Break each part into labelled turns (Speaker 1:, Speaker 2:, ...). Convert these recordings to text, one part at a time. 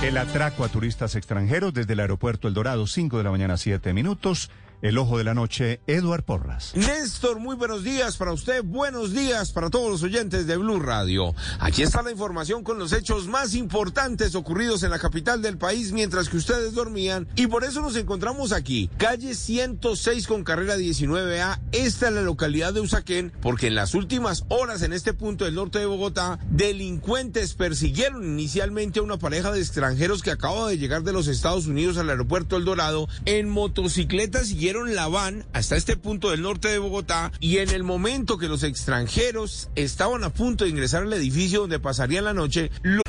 Speaker 1: El atraco a turistas extranjeros desde el aeropuerto El Dorado, 5 de la mañana, 7 minutos. El ojo de la noche, Eduard Porras.
Speaker 2: Néstor, muy buenos días para usted, buenos días para todos los oyentes de Blue Radio. Aquí está la información con los hechos más importantes ocurridos en la capital del país mientras que ustedes dormían y por eso nos encontramos aquí, calle 106 con carrera 19A, esta es la localidad de Usaquén, porque en las últimas horas en este punto del norte de Bogotá, delincuentes persiguieron inicialmente a una pareja de extranjeros que acaba de llegar de los Estados Unidos al aeropuerto El Dorado en motocicletas y la van hasta este punto del norte de Bogotá y en el momento que los extranjeros estaban a punto de ingresar al edificio donde pasarían la noche. Lo...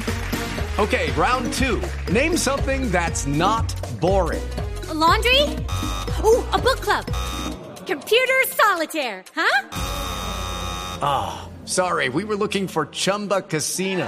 Speaker 3: Okay, round two. Name something that's not boring.
Speaker 4: A laundry? Ooh, a book club. Computer solitaire, huh?
Speaker 3: Ah, oh, sorry. We were looking for Chumba Casino.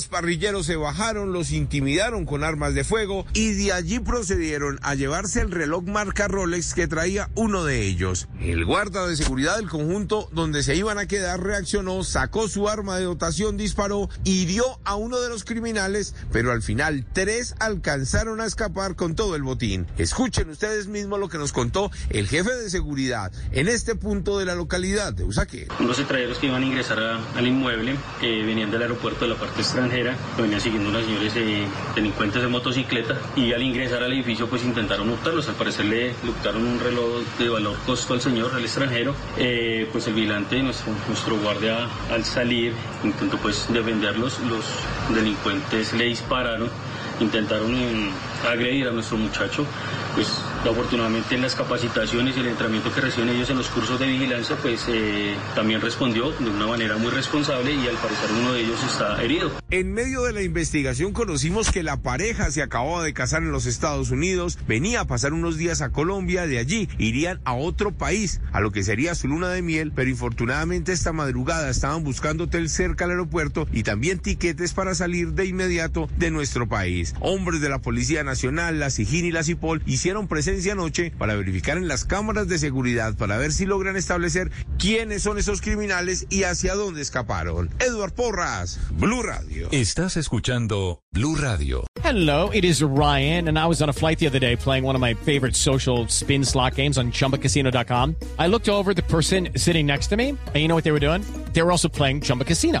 Speaker 2: Los parrilleros se bajaron, los intimidaron con armas de fuego y de allí procedieron a llevarse el reloj marca Rolex que traía uno de ellos. El guarda de seguridad del conjunto donde se iban a quedar reaccionó, sacó su arma de dotación, disparó, hirió a uno de los criminales, pero al final tres alcanzaron a escapar con todo el botín. Escuchen ustedes mismos lo que nos contó el jefe de seguridad en este punto de la localidad de Usaquén.
Speaker 5: Unos extranjeros que iban a ingresar al inmueble, eh, venían del aeropuerto de la parte extranjera, que venían siguiendo unos señores eh, delincuentes de motocicleta y al ingresar al edificio pues intentaron hurtarlos. Al parecer le hurtaron un reloj de valor costo al señor, al extranjero. Eh, pues el vigilante, nuestro, nuestro guardia al salir intentó pues defenderlos. Los delincuentes le dispararon, intentaron agredir a nuestro muchacho, pues afortunadamente en las capacitaciones y el entrenamiento que reciben ellos en los cursos de vigilancia, pues eh, también respondió de una manera muy responsable y al parecer uno de ellos está herido.
Speaker 2: En medio de la investigación conocimos que la pareja se acababa de casar en los Estados Unidos, venía a pasar unos días a Colombia, de allí irían a otro país, a lo que sería su luna de miel, pero infortunadamente esta madrugada estaban buscando hotel cerca al aeropuerto y también tiquetes para salir de inmediato de nuestro país. Hombres de la Policía Nacional, la SIGIN y la CIPOL hicieron presencia anoche para verificar en las cámaras de seguridad para ver si logran establecer quiénes son esos criminales y hacia dónde escaparon. Edward Porras, Blue Radio.
Speaker 6: Estás escuchando Blue Radio.
Speaker 7: Hello, it is Ryan, and I was on a flight the other day playing one of my favorite social spin slot games on chumbacasino.com. I looked over the person sitting next to me, and you know what they were doing? They were also playing Chumba Casino.